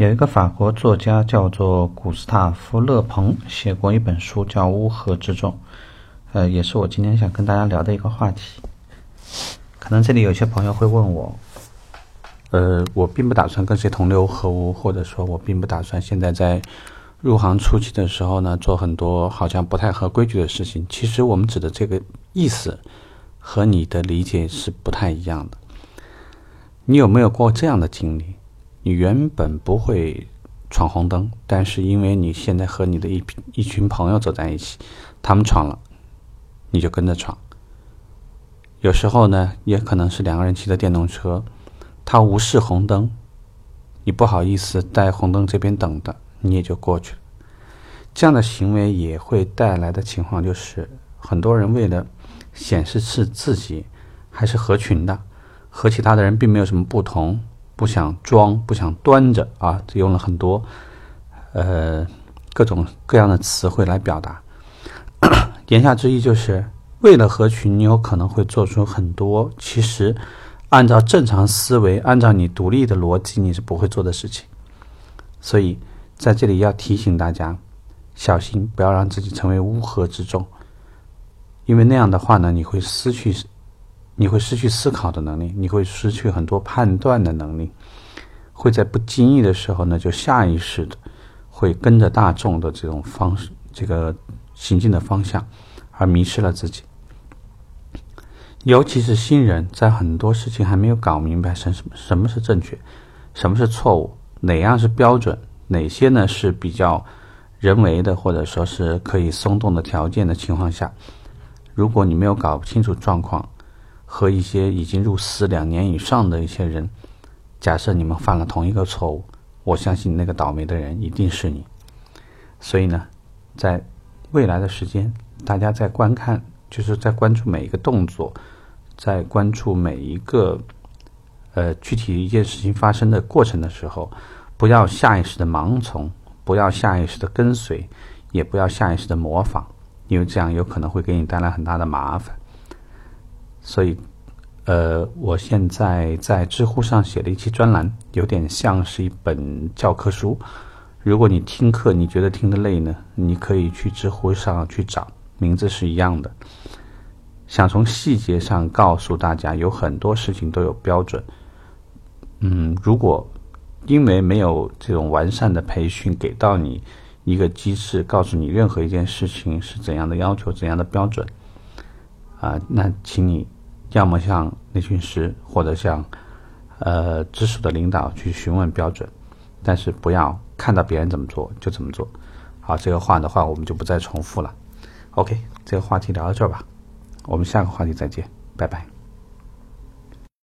有一个法国作家叫做古斯塔夫·勒鹏，写过一本书叫《乌合之众》，呃，也是我今天想跟大家聊的一个话题。可能这里有些朋友会问我，呃，我并不打算跟谁同流合污，或者说我并不打算现在在入行初期的时候呢，做很多好像不太合规矩的事情。其实我们指的这个意思和你的理解是不太一样的。你有没有过这样的经历？你原本不会闯红灯，但是因为你现在和你的一一群朋友走在一起，他们闯了，你就跟着闯。有时候呢，也可能是两个人骑着电动车，他无视红灯，你不好意思在红灯这边等的，你也就过去了。这样的行为也会带来的情况就是，很多人为了显示是自己还是合群的，和其他的人并没有什么不同。不想装，不想端着啊，用了很多呃各种各样的词汇来表达。言下之意就是为了合群，你有可能会做出很多其实按照正常思维、按照你独立的逻辑，你是不会做的事情。所以在这里要提醒大家，小心不要让自己成为乌合之众，因为那样的话呢，你会失去。你会失去思考的能力，你会失去很多判断的能力，会在不经意的时候呢，就下意识的会跟着大众的这种方式，这个行进的方向，而迷失了自己。尤其是新人，在很多事情还没有搞明白什什么什么是正确，什么是错误，哪样是标准，哪些呢是比较人为的，或者说是可以松动的条件的情况下，如果你没有搞清楚状况，和一些已经入司两年以上的一些人，假设你们犯了同一个错误，我相信那个倒霉的人一定是你。所以呢，在未来的时间，大家在观看，就是在关注每一个动作，在关注每一个呃具体一件事情发生的过程的时候，不要下意识的盲从，不要下意识的跟随，也不要下意识的模仿，因为这样有可能会给你带来很大的麻烦。所以，呃，我现在在知乎上写了一期专栏，有点像是一本教科书。如果你听课你觉得听得累呢，你可以去知乎上去找，名字是一样的。想从细节上告诉大家，有很多事情都有标准。嗯，如果因为没有这种完善的培训，给到你一个机制，告诉你任何一件事情是怎样的要求、怎样的标准。啊，那请你要么向内训师，或者向呃直属的领导去询问标准，但是不要看到别人怎么做就怎么做。好，这个话的话我们就不再重复了。OK，这个话题聊到这儿吧，我们下个话题再见，拜拜。